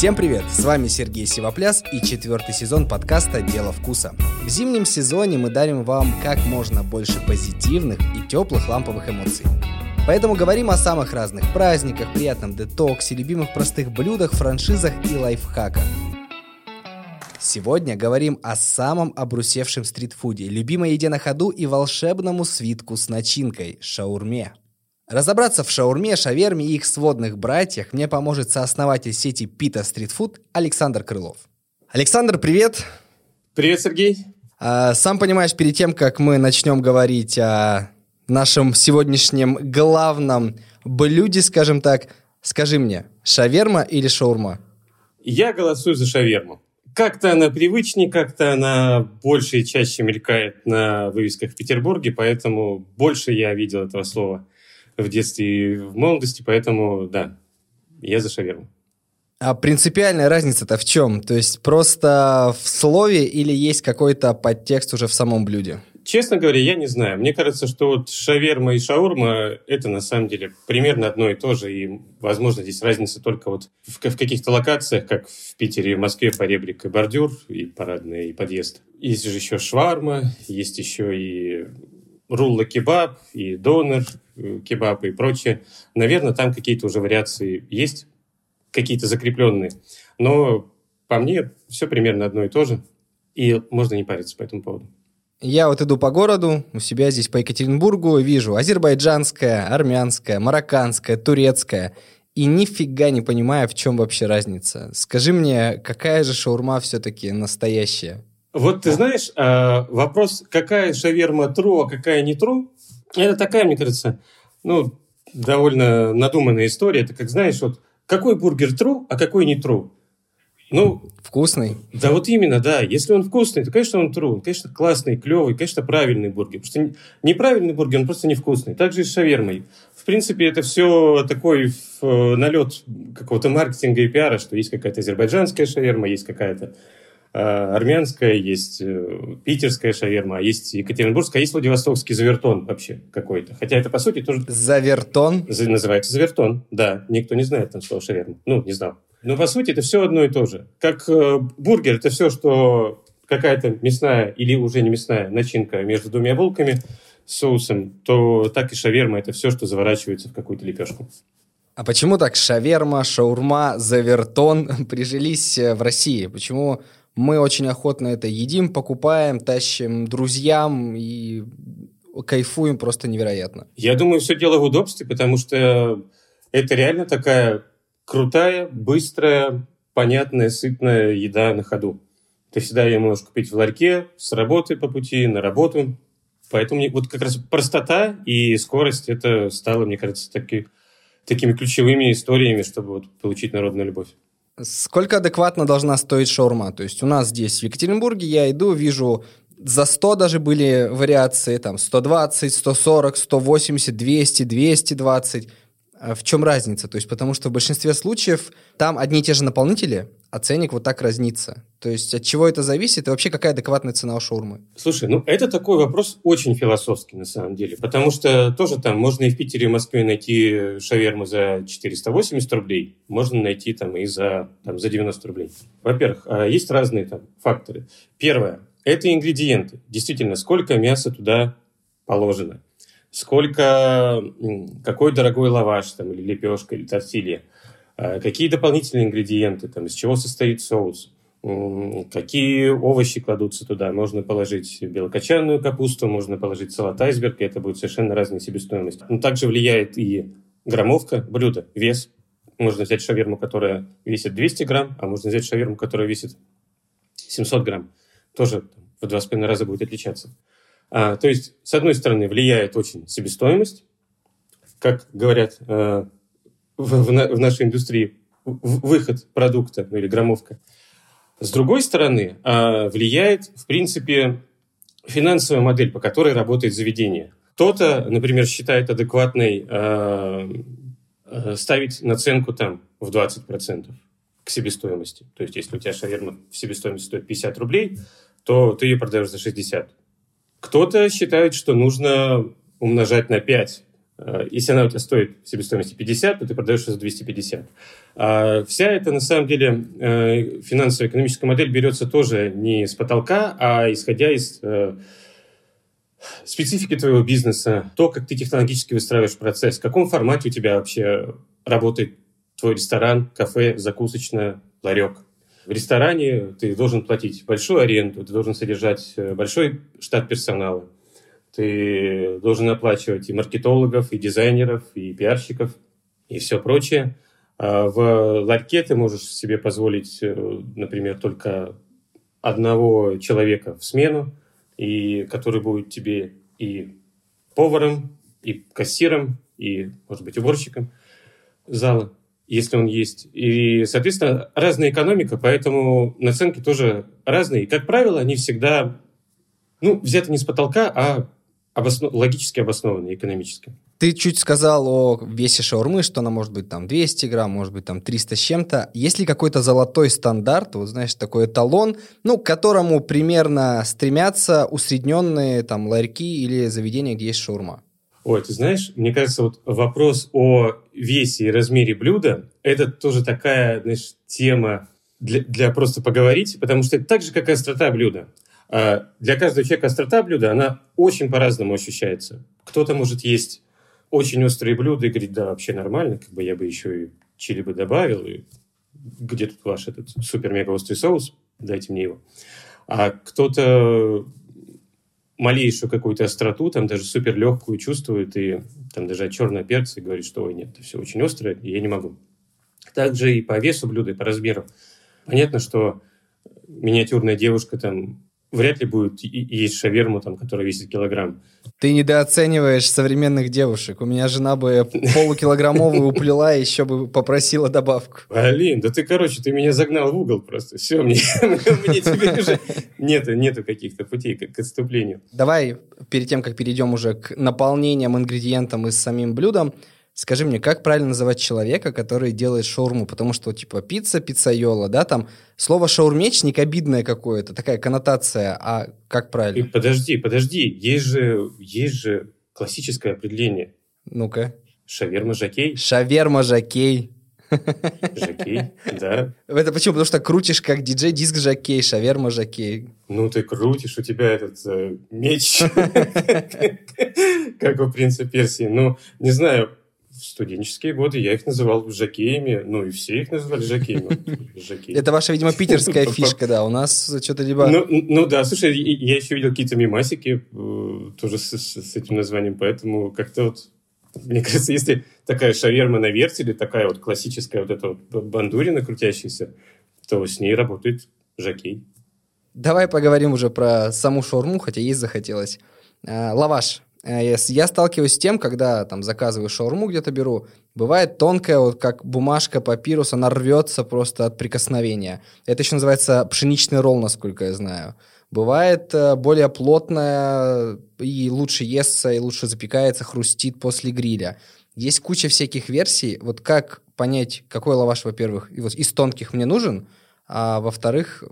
Всем привет! С вами Сергей Сивопляс и четвертый сезон подкаста «Дело вкуса». В зимнем сезоне мы дарим вам как можно больше позитивных и теплых ламповых эмоций. Поэтому говорим о самых разных праздниках, приятном детоксе, любимых простых блюдах, франшизах и лайфхаках. Сегодня говорим о самом обрусевшем стритфуде, любимой еде на ходу и волшебному свитку с начинкой – шаурме. Разобраться в шаурме, шаверме и их сводных братьях мне поможет сооснователь сети Пита Стритфуд Александр Крылов. Александр, привет! Привет, Сергей! А, сам понимаешь, перед тем, как мы начнем говорить о нашем сегодняшнем главном блюде, скажем так, скажи мне, шаверма или шаурма? Я голосую за шаверму. Как-то она привычнее, как-то она больше и чаще мелькает на вывесках в Петербурге, поэтому больше я видел этого слова в детстве и в молодости, поэтому да, я за шаверму. А принципиальная разница-то в чем? То есть просто в слове или есть какой-то подтекст уже в самом блюде? Честно говоря, я не знаю. Мне кажется, что вот шаверма и шаурма – это на самом деле примерно одно и то же. И, возможно, здесь разница только вот в, в каких-то локациях, как в Питере и в Москве, поребрик и бордюр, и парадный, и подъезд. Есть же еще шварма, есть еще и рулла кебаб, и донор э, кебаб и прочее. Наверное, там какие-то уже вариации есть, какие-то закрепленные. Но по мне все примерно одно и то же. И можно не париться по этому поводу. Я вот иду по городу, у себя здесь по Екатеринбургу, вижу азербайджанская, армянская, марокканская, турецкая. И нифига не понимаю, в чем вообще разница. Скажи мне, какая же шаурма все-таки настоящая? Вот ты знаешь, а, вопрос, какая шаверма тру, а какая не тру, это такая, мне кажется, ну, довольно надуманная история. Это как, знаешь, вот какой бургер тру, а какой не тру. Ну, вкусный. Да, вот именно, да. Если он вкусный, то, конечно, он true. Конечно, классный, клевый, конечно, правильный бургер. Потому что неправильный бургер, он просто невкусный. Так же и с шавермой. В принципе, это все такой э, налет какого-то маркетинга и пиара, что есть какая-то азербайджанская шаверма, есть какая-то армянская, есть э, питерская шаверма, а есть екатеринбургская, а есть владивостокский завертон вообще какой-то. Хотя это, по сути, тоже... Завертон? Называется завертон, да. Никто не знает там слово шаверма. Ну, не знал. Но по сути это все одно и то же. Как э, бургер это все, что какая-то мясная или уже не мясная начинка между двумя булками с соусом, то так и шаверма это все, что заворачивается в какую-то лепешку. А почему так шаверма, шаурма, завертон прижились э, в России? Почему мы очень охотно это едим, покупаем, тащим друзьям и кайфуем просто невероятно? Я думаю, все дело в удобстве, потому что это реально такая крутая, быстрая, понятная, сытная еда на ходу. Ты всегда ее можешь купить в ларьке, с работы по пути, на работу. Поэтому вот как раз простота и скорость это стало, мне кажется, таки, такими ключевыми историями, чтобы вот получить народную любовь. Сколько адекватно должна стоить шаурма? То есть у нас здесь в Екатеринбурге я иду, вижу за 100 даже были вариации, там 120, 140, 180, 200, 220. А в чем разница? То есть потому что в большинстве случаев там одни и те же наполнители, а ценник вот так разнится. То есть от чего это зависит и вообще какая адекватная цена у шаурмы? Слушай, ну это такой вопрос очень философский на самом деле, потому что тоже там можно и в Питере, и в Москве найти шаверму за 480 рублей, можно найти там и за, там, за 90 рублей. Во-первых, а, есть разные там факторы. Первое – это ингредиенты. Действительно, сколько мяса туда положено сколько, какой дорогой лаваш там, или лепешка, или тортилья, какие дополнительные ингредиенты, там, из чего состоит соус, какие овощи кладутся туда. Можно положить белокочанную капусту, можно положить салат айсберг, и это будет совершенно разная себестоимость. Но также влияет и граммовка блюда, вес. Можно взять шаверму, которая весит 200 грамм, а можно взять шаверму, которая весит 700 грамм. Тоже в два с половиной раза будет отличаться. А, то есть, с одной стороны, влияет очень себестоимость, как говорят в, в, в нашей индустрии, выход продукта ну, или граммовка. С другой стороны, э, влияет, в принципе, финансовая модель, по которой работает заведение. Кто-то, например, считает адекватной э, э ставить наценку там в 20% к себестоимости. То есть, если у тебя шаверма в себестоимости стоит 50 рублей, то ты ее продаешь за 60. Кто-то считает, что нужно умножать на 5 Э, если она у тебя стоит в себестоимости 50, то ты продаешь ее за 250. А вся эта, на самом деле, э, финансово-экономическая модель берется тоже не с потолка, а исходя из э, специфики твоего бизнеса, то, как ты технологически выстраиваешь процесс, в каком формате у тебя вообще работает твой ресторан, кафе, закусочная, ларек. В ресторане ты должен платить большую аренду, ты должен содержать большой штат персонала ты должен оплачивать и маркетологов, и дизайнеров, и пиарщиков, и все прочее. А в ларьке ты можешь себе позволить, э, например, только одного человека в смену, и который будет тебе и поваром, и кассиром, и, может быть, уборщиком зала, если он есть. И, соответственно, разная экономика, поэтому наценки тоже разные. И, как правило, они всегда ну, взяты не с потолка, а обоснов... логически обоснованные, экономически. Ты чуть сказал о весе шаурмы, что она может быть там 200 грамм, может быть там 300 с чем-то. Есть ли какой-то золотой стандарт, вот знаешь, такой эталон, ну, к которому примерно стремятся усредненные там ларьки или заведения, где есть шаурма? Ой, ты знаешь, мне кажется, вот вопрос о весе и размере блюда – это тоже такая, знаешь, тема для, для просто поговорить, потому что это так же, как и острота блюда. А для каждого человека острота блюда, она очень по-разному ощущается. Кто-то может есть очень острые блюда и говорить, да, вообще нормально, как бы я бы еще и чили бы добавил, и где тут ваш этот супер-мега-острый соус, дайте мне его. А кто-то малейшую какую-то остроту, там даже супер легкую чувствует, и там даже от черного перца и говорит, что ой, нет, это все очень острое, и я не могу. Также и по весу блюда, и по размеру. Понятно, что миниатюрная девушка там вряд ли будет есть шаверму, там, которая весит килограмм. Ты недооцениваешь современных девушек. У меня жена бы полукилограммовую уплела, и еще бы попросила добавку. Блин, да ты, короче, ты меня загнал в угол просто. Все, мне, мне теперь уже нету, нету каких-то путей к, к отступлению. Давай, перед тем, как перейдем уже к наполнениям, ингредиентам и самим блюдом, Скажи мне, как правильно называть человека, который делает шаурму? Потому что, типа, пицца, пиццайола, да, там слово шаурмечник обидное какое-то, такая коннотация, а как правильно? И подожди, подожди, есть же, есть же классическое определение. Ну-ка. Шаверма-жакей. Шаверма-жакей. Жакей, да. Это почему? Потому что крутишь как диджей диск жакей, шаверма жакей. Ну, ты крутишь, у тебя этот э, меч, как у принца Персии. Ну, не знаю, в студенческие годы я их называл жакеями, ну и все их называли жакеями. Это ваша, видимо, питерская фишка, да, у нас что-то либо... Ну, ну да, слушай, я еще видел какие-то мимасики э, тоже с, этим названием, поэтому как-то вот мне кажется, если такая шаверма на вертеле, такая вот классическая вот эта вот бандурина крутящаяся, то с ней работает жакей. Давай поговорим уже про саму шаурму, хотя есть захотелось. А, лаваш. Э, я сталкиваюсь с тем, когда там заказываю шаурму где-то беру, бывает тонкая, вот как бумажка, папирус, она рвется просто от прикосновения. Это еще называется пшеничный ролл, насколько я знаю. Бывает э, более плотная и лучше естся, и лучше запекается, хрустит после гриля. Есть куча всяких версий. Вот как понять, какой лаваш, во-первых, из тонких мне нужен – а во-вторых,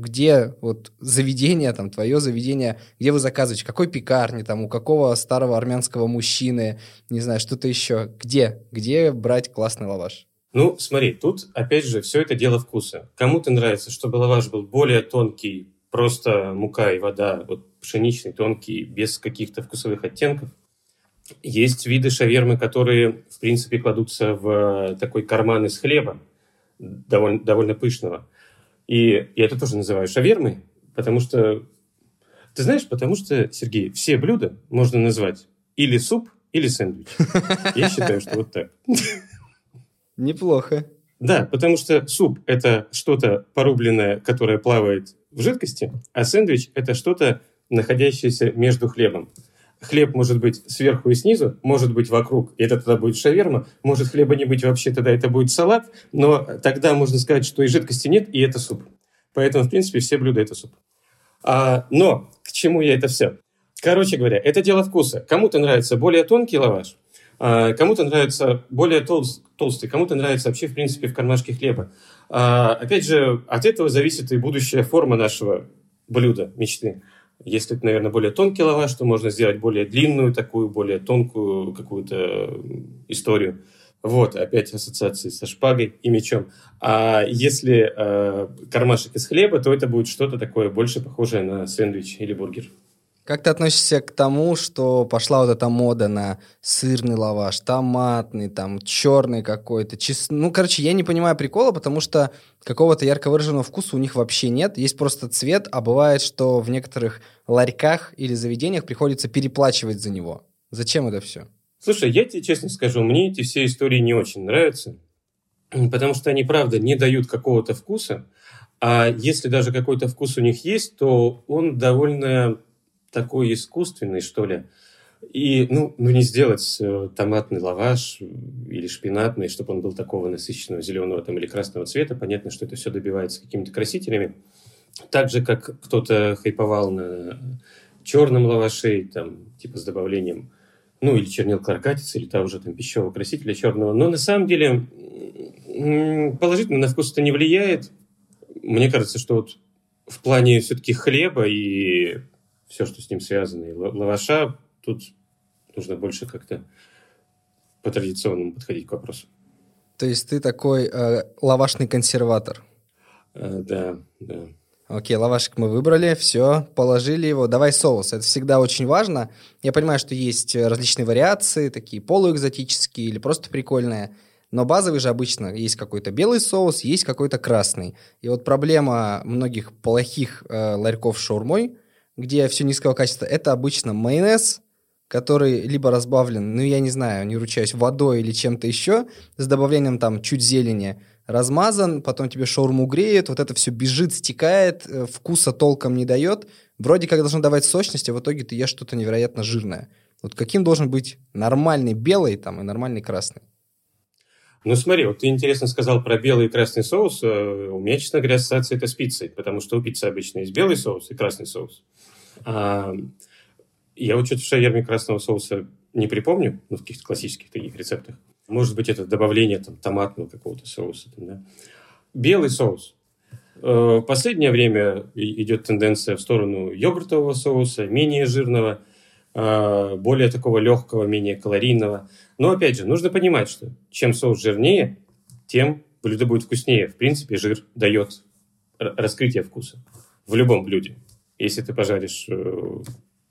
где вот заведение, там, твое заведение, где вы заказываете, какой пекарни, там, у какого старого армянского мужчины, не знаю, что-то еще, где, где брать классный лаваш? Ну, смотри, тут, опять же, все это дело вкуса. Кому-то нравится, чтобы лаваш был более тонкий, просто мука и вода, вот пшеничный, тонкий, без каких-то вкусовых оттенков. Есть виды шавермы, которые, в принципе, кладутся в такой карман из хлеба, довольно, довольно пышного. И я это тоже называю шавермой, потому что... Ты знаешь, потому что, Сергей, все блюда можно назвать или суп, или сэндвич. Я считаю, что вот так. Неплохо. Да, потому что суп – это что-то порубленное, которое плавает в жидкости, а сэндвич – это что-то, находящееся между хлебом. Хлеб может быть сверху и снизу, может быть вокруг, и это тогда будет шаверма. Может хлеба не быть вообще, тогда это будет салат, но тогда можно сказать, что и жидкости нет, и это суп. Поэтому, в принципе, все блюда – это суп. А, но к чему я это все? Короче говоря, это дело вкуса. Кому-то нравится более тонкий лаваш, а, кому-то нравится более толст, толстый, кому-то нравится вообще, в принципе, в кармашке хлеба. А, опять же, от этого зависит и будущая форма нашего блюда, мечты. Это, наверное, более тонкий лаваш, то можно сделать более длинную, такую, более тонкую какую-то историю. Вот, опять ассоциации со шпагой и мечом. А если э, кармашек из хлеба, то это будет что-то такое больше похожее на сэндвич или бургер. Как ты относишься к тому, что пошла вот эта мода на сырный лаваш, томатный, там, черный какой-то, чес... ну, короче, я не понимаю прикола, потому что какого-то ярко выраженного вкуса у них вообще нет, есть просто цвет, а бывает, что в некоторых ларьках или заведениях приходится переплачивать за него. Зачем это все? Слушай, я тебе честно скажу, мне эти все истории не очень нравятся, потому что они, правда, не дают какого-то вкуса, а если даже какой-то вкус у них есть, то он довольно такой искусственный, что ли. И, ну, ну не сделать э, томатный лаваш или шпинатный, чтобы он был такого насыщенного зеленого там, или красного цвета. Понятно, что это все добивается какими-то красителями. Так же, как кто-то хайповал на черном лаваше, там, типа с добавлением, ну, или чернил каракатицы, или того же там пищевого красителя черного. Но на самом деле положительно на вкус это не влияет. Мне кажется, что вот в плане все-таки хлеба и все, что с ним связано. И лаваша тут нужно больше как-то по традиционному подходить к вопросу. То есть ты такой э, лавашный консерватор? Э, да, да. Окей, лавашик мы выбрали, все, положили его. Давай соус. Это всегда очень важно. Я понимаю, что есть различные вариации, такие полуэкзотические или просто прикольные. Но базовый же обычно есть какой-то белый соус, есть какой-то красный. И вот проблема многих плохих э, ларьков с шаурмой где все низкого качества, это обычно майонез, который либо разбавлен, ну, я не знаю, не ручаюсь, водой или чем-то еще, с добавлением там чуть зелени, размазан, потом тебе шаурму греет, вот это все бежит, стекает, э, вкуса толком не дает, вроде как должно давать сочность, а в итоге ты ешь что-то невероятно жирное. Вот каким должен быть нормальный белый там и нормальный красный? Ну, смотри, вот ты интересно сказал про белый и красный соус. Э, у меня, честно говоря, ассоциация это с пиццей, потому что у пиццы обычно есть белый соус и красный соус. А, я вот что-то в шаверме красного соуса не припомню, ну, в каких-то классических таких рецептах. Может быть, это добавление там, томатного какого-то соуса. Там, да? Белый соус. Э, в последнее время идет тенденция в сторону йогуртового соуса, менее жирного, более такого легкого, менее калорийного – но опять же, нужно понимать, что чем соус жирнее, тем блюдо будет вкуснее. В принципе, жир дает раскрытие вкуса в любом блюде. Если ты пожаришь э,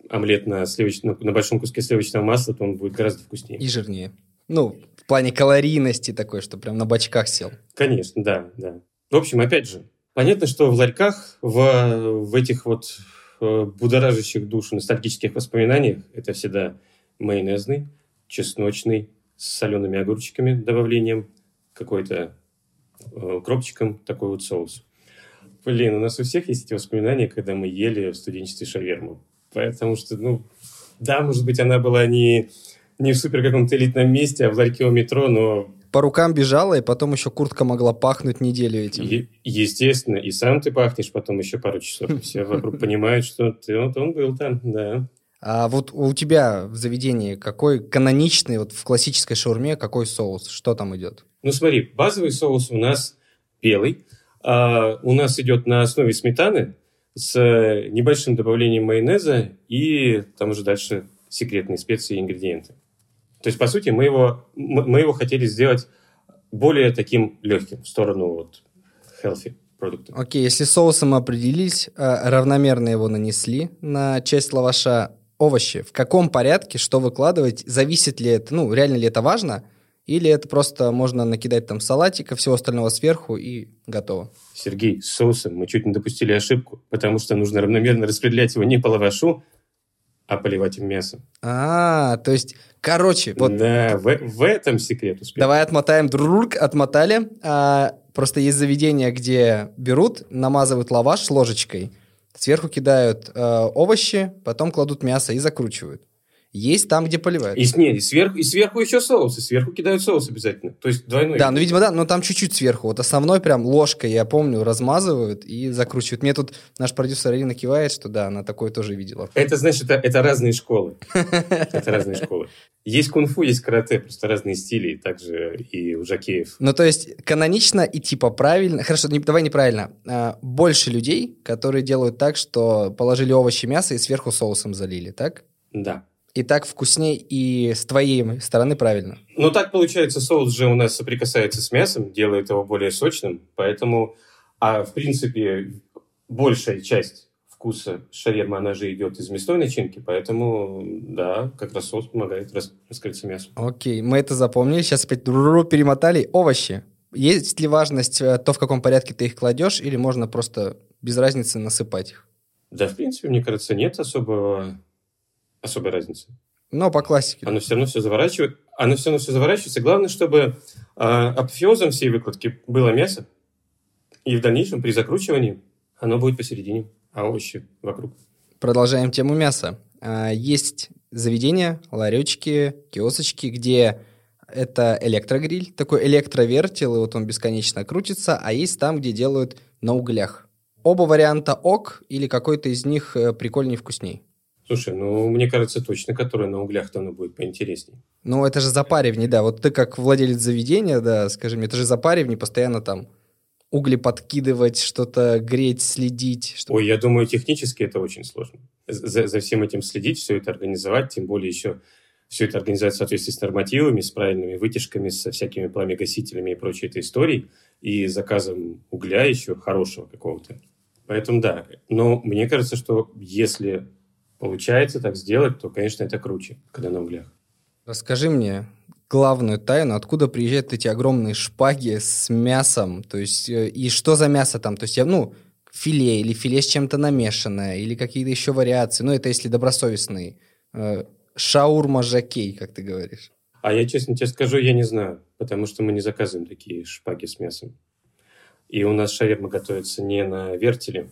омлет на, сливоч... на большом куске сливочного масла, то он будет гораздо вкуснее. И жирнее. Ну, в плане калорийности такой, что прям на бочках сел. Конечно, да, да. В общем, опять же, понятно, что в ларьках, в, в этих вот э, будоражащих душу ностальгических воспоминаниях это всегда майонезный, чесночный, с солеными огурчиками, добавлением, какой-то э, кропчиком, такой вот соус. Блин, у нас у всех есть эти воспоминания, когда мы ели в студенчестве шаверму. Потому что, ну, да, может быть, она была не, не в супер каком-то элитном месте, а в ларьке у метро, но... По рукам бежала, и потом еще куртка могла пахнуть неделю этим. Е- естественно, и сам ты пахнешь потом еще пару часов. Все вокруг понимают, что ты, вот он был там, да. А вот у тебя в заведении какой каноничный, вот в классической шаурме, какой соус? Что там идет? Ну смотри, базовый соус у нас белый. А у нас идет на основе сметаны с небольшим добавлением майонеза и там уже дальше секретные специи и ингредиенты. То есть, по сути, мы его, мы его хотели сделать более таким легким в сторону вот healthy продукта. Окей, okay, если соусом определились, а, равномерно его нанесли на часть лаваша, овощи, в каком порядке, что выкладывать, зависит ли это, ну, реально ли это важно, или это просто можно накидать там салатика, всего остального сверху и готово? Сергей, с соусом мы чуть не допустили ошибку, потому что нужно равномерно распределять его не по лавашу, а поливать им мясом. А, то есть, короче, вот... Да, в, в этом секрет успеха. Давай отмотаем, друрк, отмотали. А, просто есть заведения, где берут, намазывают лаваш с ложечкой – Сверху кидают э, овощи, потом кладут мясо и закручивают. Есть там, где поливают. И, не, и, сверху, и сверху еще соус, и сверху кидают соус обязательно. То есть двойной. Да, ну, видимо, да, но там чуть-чуть сверху. Вот основной прям ложкой, я помню, размазывают и закручивают. Мне тут наш продюсер Арина кивает, что да, она такое тоже видела. Это значит, это, это разные школы. Это разные школы. Есть кунг-фу, есть карате, просто разные стили, также и у жакеев. Ну, то есть, канонично и типа правильно... Хорошо, не, давай неправильно. А, больше людей, которые делают так, что положили овощи, мясо и сверху соусом залили, так? Да. И так вкуснее, и с твоей стороны правильно. Ну, так получается, соус же у нас соприкасается с мясом, делает его более сочным, поэтому... А, в принципе, большая часть вкуса шаверма, она же идет из мясной начинки, поэтому, да, как раз соус помогает рас раскрыться мясу. Окей, мы это запомнили. Сейчас опять перемотали. Овощи. Есть ли важность э, то, в каком порядке ты их кладешь, или можно просто без разницы насыпать их? Да, в принципе, мне кажется, нет особого, особой разницы. Но по классике. Оно все равно все заворачивает. Оно все равно все заворачивается. Главное, чтобы э, апофеозом всей выкладки было мясо. И в дальнейшем при закручивании оно будет посередине а овощи вокруг. Продолжаем тему мяса. А, есть заведения, ларечки, киосочки, где это электрогриль, такой электровертел, и вот он бесконечно крутится, а есть там, где делают на углях. Оба варианта ок или какой-то из них э, прикольнее вкусней? Слушай, ну, мне кажется, точно, который на углях-то оно будет поинтереснее. Ну, это же запаривание, да. Вот ты как владелец заведения, да, скажи мне, это же запаривание, постоянно там угли подкидывать, что-то греть, следить? Чтобы... Ой, я думаю, технически это очень сложно. За, за всем этим следить, все это организовать, тем более еще все это организовать в соответствии с нормативами, с правильными вытяжками, со всякими пламегасителями и прочей этой историей, и заказом угля еще хорошего какого-то. Поэтому да. Но мне кажется, что если получается так сделать, то, конечно, это круче, когда на углях. Расскажи мне, главную тайну, откуда приезжают эти огромные шпаги с мясом, то есть, э, и что за мясо там, то есть, я, ну, филе или филе с чем-то намешанное, или какие-то еще вариации, ну, это если добросовестный. Э, шаурма жакей, как ты говоришь. А я честно тебе скажу, я не знаю, потому что мы не заказываем такие шпаги с мясом. И у нас шаверма готовится не на вертеле,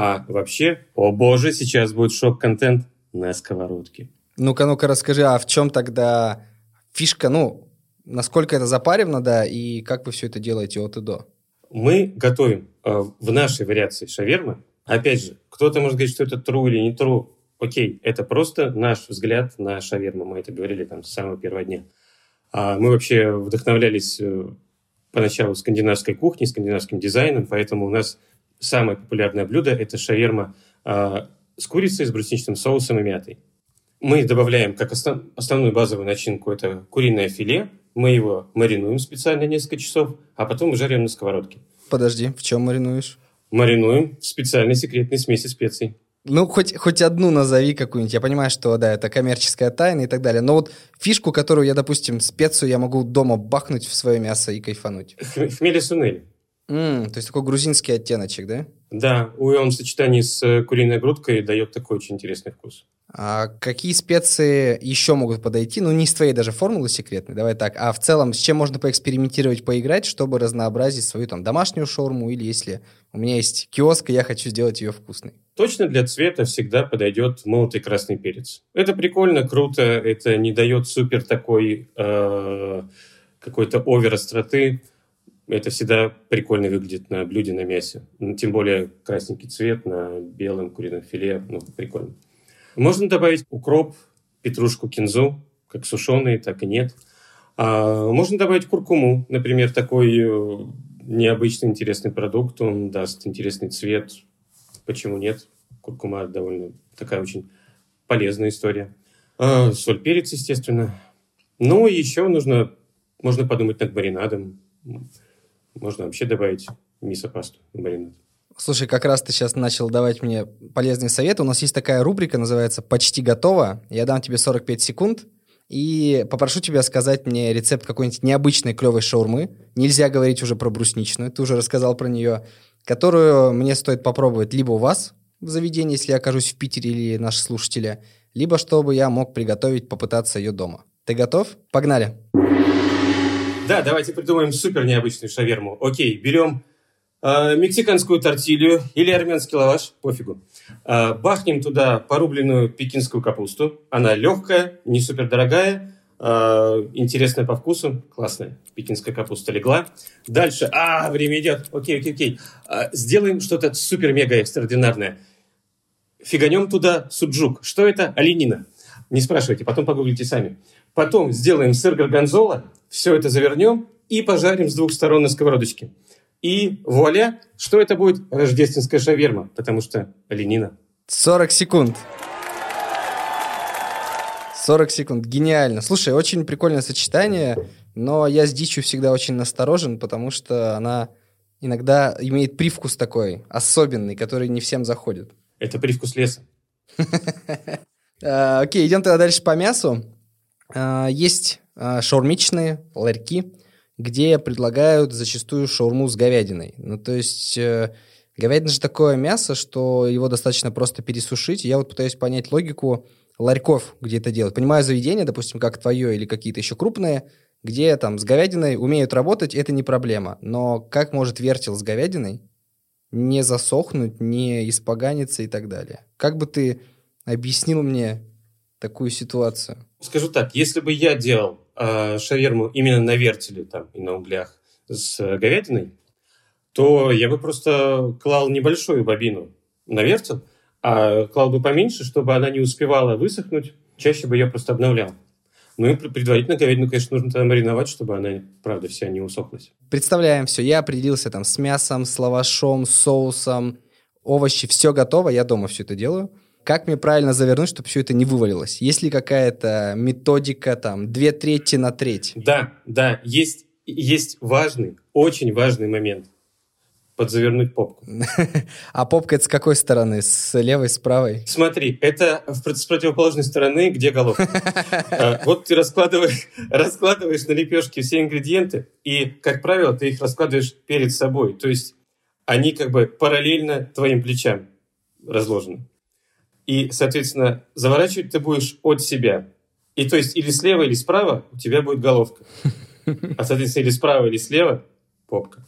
а вообще, о боже, сейчас будет шок-контент на сковородке. Ну-ка, ну-ка, расскажи, а в чем тогда фишка, ну, насколько это запарено, да, и как вы все это делаете от и до? Мы готовим э, в нашей вариации шавермы. Опять же, кто-то может говорить, что это true или не true. Окей, это просто наш взгляд на шаверму. Мы это говорили там с самого первого дня. А мы вообще вдохновлялись э, поначалу скандинавской кухней, скандинавским дизайном, поэтому у нас самое популярное блюдо – это шаверма э, с курицей, с брусничным соусом и мятой. Мы добавляем как основ, основную базовую начинку, это куриное филе. Мы его маринуем специально несколько часов, а потом жарим на сковородке. Подожди, в чем маринуешь? Маринуем в специальной секретной смеси специй. Ну, хоть, хоть одну назови какую-нибудь. Я понимаю, что, да, это коммерческая тайна и так далее. Но вот фишку, которую я, допустим, специю я могу дома бахнуть в свое мясо и кайфануть. Хмели сунели. Mm, то есть такой грузинский оттеночек, да? Да, он в сочетании с э, куриной грудкой дает такой очень интересный вкус. А какие специи еще могут подойти? Ну, не из твоей даже формулы секретной, давай так. А в целом, с чем можно поэкспериментировать, поиграть, чтобы разнообразить свою там домашнюю шаурму, или если у меня есть киоск, и я хочу сделать ее вкусной? Точно для цвета всегда подойдет молотый красный перец. Это прикольно, круто, это не дает супер такой э, какой-то овер остроты. Это всегда прикольно выглядит на блюде на мясе. Ну, тем более красненький цвет на белом курином филе. Ну, прикольно. Можно добавить укроп, петрушку, кинзу, как сушеные, так и нет. А можно добавить куркуму, например, такой э, необычный интересный продукт, он даст интересный цвет. Почему нет? Куркума довольно такая очень полезная история. А, соль, перец, естественно. Ну, еще нужно, можно подумать над маринадом. Можно вообще добавить мисо-пасту в маринад. Слушай, как раз ты сейчас начал давать мне полезные советы. У нас есть такая рубрика, называется «Почти готово». Я дам тебе 45 секунд и попрошу тебя сказать мне рецепт какой-нибудь необычной клевой шаурмы. Нельзя говорить уже про брусничную, ты уже рассказал про нее, которую мне стоит попробовать либо у вас в заведении, если я окажусь в Питере или наши слушатели, либо чтобы я мог приготовить, попытаться ее дома. Ты готов? Погнали! Да, давайте придумаем супер необычную шаверму. Окей, берем э, мексиканскую тортилью или армянский лаваш, пофигу. Э, бахнем туда порубленную пекинскую капусту. Она легкая, не супер дорогая, э, интересная по вкусу, классная. Пекинская капуста легла. Дальше, а, время идет, окей, окей, окей. Э, сделаем что-то супер-мега экстраординарное. Фиганем туда суджук. Что это? Оленина. Не спрашивайте, потом погуглите сами. Потом сделаем сыр горгонзола, все это завернем и пожарим с двух сторон на сковородочке. И вуаля, что это будет? Рождественская шаверма, потому что оленина. 40 секунд. 40 секунд. Гениально. Слушай, очень прикольное сочетание, но я с дичью всегда очень насторожен, потому что она иногда имеет привкус такой особенный, который не всем заходит. Это привкус леса. А, окей, идем тогда дальше по мясу. А, есть шаурмичные ларьки, где предлагают зачастую шаурму с говядиной. Ну, то есть э, говядина же такое мясо, что его достаточно просто пересушить. Я вот пытаюсь понять логику ларьков, где это делать. Понимаю заведения, допустим, как твое или какие-то еще крупные, где там с говядиной умеют работать, это не проблема. Но как может вертел с говядиной не засохнуть, не испоганиться и так далее? Как бы ты объяснил мне такую ситуацию? Скажу так, если бы я делал э, шаверму именно на вертеле там, и на углях с говядиной, то я бы просто клал небольшую бобину на вертел, а клал бы поменьше, чтобы она не успевала высохнуть. Чаще бы я просто обновлял. Ну и предварительно говядину, конечно, нужно тогда мариновать, чтобы она, правда, вся не усохлась. Представляем все. Я определился там с мясом, с лавашом, соусом, овощи, все готово. Я дома все это делаю. Как мне правильно завернуть, чтобы все это не вывалилось? Есть ли какая-то методика, там, две трети на треть? Да, да, есть, есть важный, очень важный момент. Подзавернуть попку. А попка это с какой стороны? С левой, с правой? Смотри, это с противоположной стороны, где головка. А, вот ты раскладываешь, раскладываешь на лепешке все ингредиенты, и, как правило, ты их раскладываешь перед собой. То есть они как бы параллельно твоим плечам разложены. И, соответственно, заворачивать ты будешь от себя. И то есть или слева, или справа у тебя будет головка. А, соответственно, или справа, или слева попка.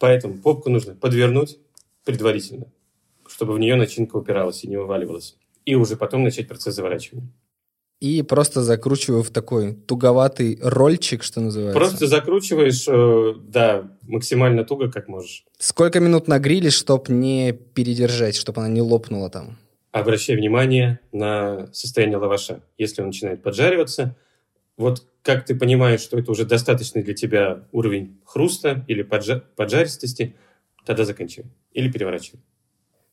Поэтому попку нужно подвернуть предварительно, чтобы в нее начинка упиралась и не вываливалась. И уже потом начать процесс заворачивания. И просто закручиваю в такой туговатый рольчик, что называется. Просто закручиваешь, э, да, максимально туго, как можешь. Сколько минут на гриле, чтобы не передержать, чтобы она не лопнула там? Обращай внимание на состояние лаваша. Если он начинает поджариваться, вот как ты понимаешь, что это уже достаточный для тебя уровень хруста или поджа- поджаристости, тогда заканчивай или переворачивай.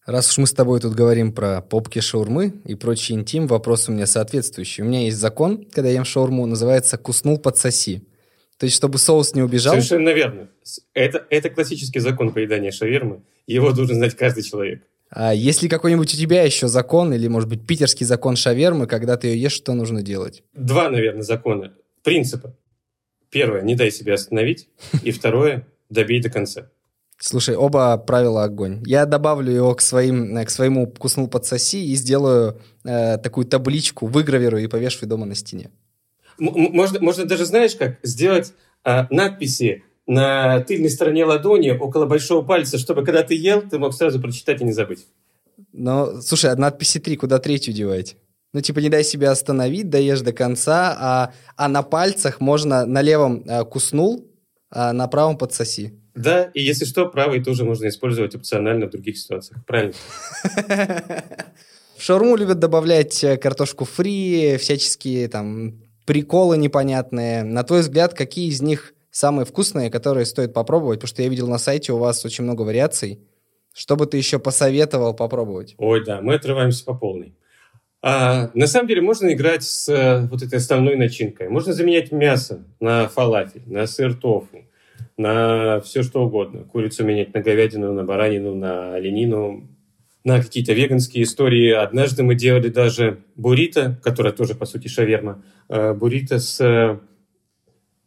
Раз уж мы с тобой тут говорим про попки шаурмы и прочий интим, вопрос у меня соответствующий. У меня есть закон, когда я ем шаурму, называется «куснул, подсоси». То есть, чтобы соус не убежал... Совершенно верно. Это, это классический закон поедания шавермы. Его должен знать каждый человек. А есть ли какой-нибудь у тебя еще закон, или, может быть, питерский закон шавермы, когда ты ее ешь, что нужно делать? Два, наверное, закона. Принципа. Первое, не дай себя остановить. И второе, добей до конца. Слушай, оба правила огонь. Я добавлю его к, своим, к своему «Вкуснул подсоси» и сделаю э, такую табличку, выгравирую и повешу дома на стене. можно, можно даже, знаешь как, сделать э, надписи на тыльной стороне ладони около большого пальца, чтобы когда ты ел, ты мог сразу прочитать и не забыть. Ну, слушай, а надписи три, куда третью девать? Ну, типа, не дай себя остановить, доешь до конца, а, а на пальцах можно на левом а, куснул, а на правом подсоси. Да, и если что, правый тоже можно использовать опционально в других ситуациях. Правильно. В шаурму любят добавлять э, картошку фри, всяческие там приколы непонятные. На твой взгляд, какие из них самые вкусные, которые стоит попробовать, потому что я видел на сайте у вас очень много вариаций. Что бы ты еще посоветовал попробовать? Ой, да, мы отрываемся по полной. А, на самом деле можно играть с э, вот этой основной начинкой. Можно заменять мясо на фалафель, на сыр тофу, на все что угодно. Курицу менять на говядину, на баранину, на оленину, на какие-то веганские истории. Однажды мы делали даже буррито, которая тоже, по сути, шаверма. Э, буррито с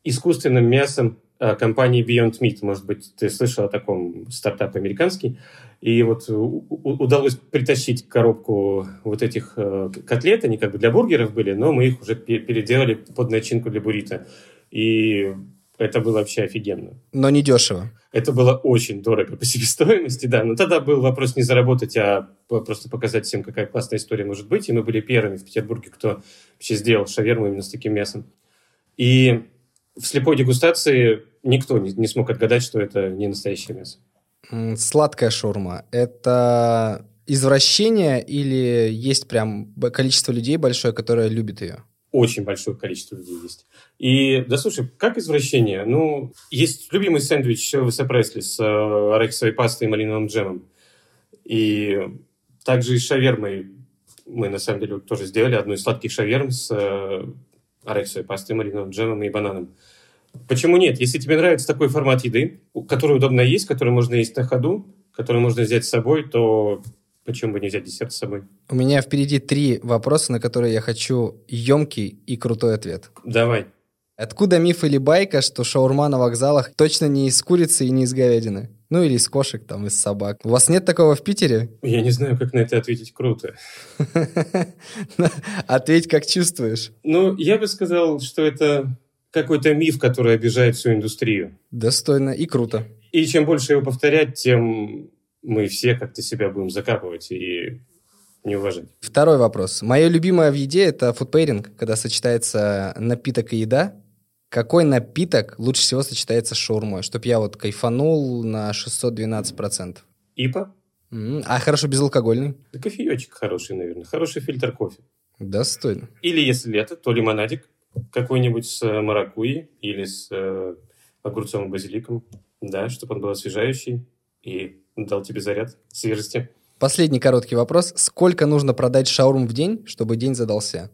искусственным мясом э, компании Beyond Meat. Может быть, ты слышал о таком стартапе американский. И вот удалось притащить коробку вот этих э, котлет. Они как бы для бургеров были, но мы их уже переделали под начинку для буррито. И это было вообще офигенно. Но не дешево. Это было очень дорого по себестоимости, да. Но тогда был вопрос не заработать, а просто показать всем, какая классная история может быть. И мы были первыми в Петербурге, кто вообще сделал шаверму именно с таким мясом. И в слепой дегустации никто не, не смог отгадать, что это не настоящее мясо. Сладкая шаурма – это извращение или есть прям количество людей большое, которое любит ее? Очень большое количество людей есть. И, да слушай, как извращение? Ну, есть любимый сэндвич Элвиса Пресли с э, арахисовой пастой и малиновым джемом. И также и шавермой мы, на самом деле, тоже сделали одну из сладких шаверм с э, арахисовой пастой, малиновым джемом и бананом. Почему нет? Если тебе нравится такой формат еды, который удобно есть, который можно есть на ходу, который можно взять с собой, то почему бы не взять десерт с собой? У меня впереди три вопроса, на которые я хочу емкий и крутой ответ. Давай. Откуда миф или байка, что шаурма на вокзалах точно не из курицы и не из говядины? Ну или из кошек, там, из собак. У вас нет такого в Питере? Я не знаю, как на это ответить круто. Ответь, как чувствуешь. Ну, я бы сказал, что это какой-то миф, который обижает всю индустрию. Достойно и круто. И чем больше его повторять, тем мы все как-то себя будем закапывать и не уважать. Второй вопрос. Мое любимое в еде – это фудпейринг, когда сочетается напиток и еда. Какой напиток лучше всего сочетается с шаурмой, чтобы я вот кайфанул на 612%? ИПА. А хорошо, безалкогольный? Да кофеечек хороший, наверное. Хороший фильтр кофе. Достойно. Или если лето, то лимонадик какой-нибудь с э, маракуйей или с э, огурцом и базиликом. Да, чтобы он был освежающий и дал тебе заряд свежести. Последний короткий вопрос. Сколько нужно продать шаурм в день, чтобы день задался?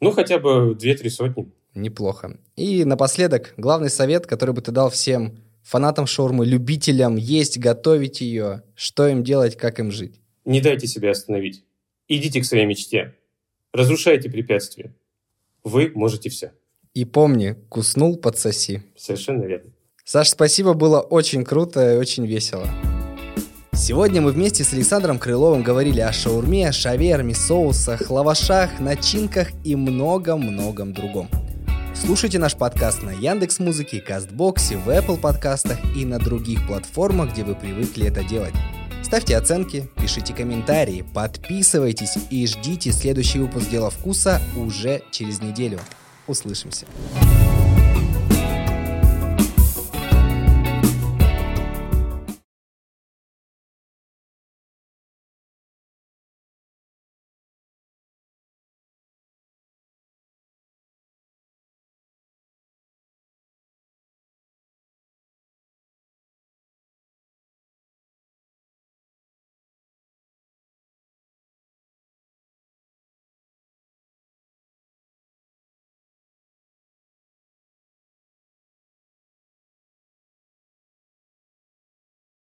Ну, хотя бы две-три сотни. Неплохо. И напоследок, главный совет, который бы ты дал всем фанатам шаурмы, любителям есть, готовить ее, что им делать, как им жить? Не дайте себя остановить. Идите к своей мечте. Разрушайте препятствия. Вы можете все. И помни, куснул, подсоси. Совершенно верно. Саш, спасибо, было очень круто и очень весело. Сегодня мы вместе с Александром Крыловым говорили о шаурме, шаверме, соусах, лавашах, начинках и многом-многом другом. Слушайте наш подкаст на Яндекс Музыке, Кастбоксе, в Apple подкастах и на других платформах, где вы привыкли это делать. Ставьте оценки, пишите комментарии, подписывайтесь и ждите следующий выпуск «Дела вкуса» уже через неделю. Услышимся.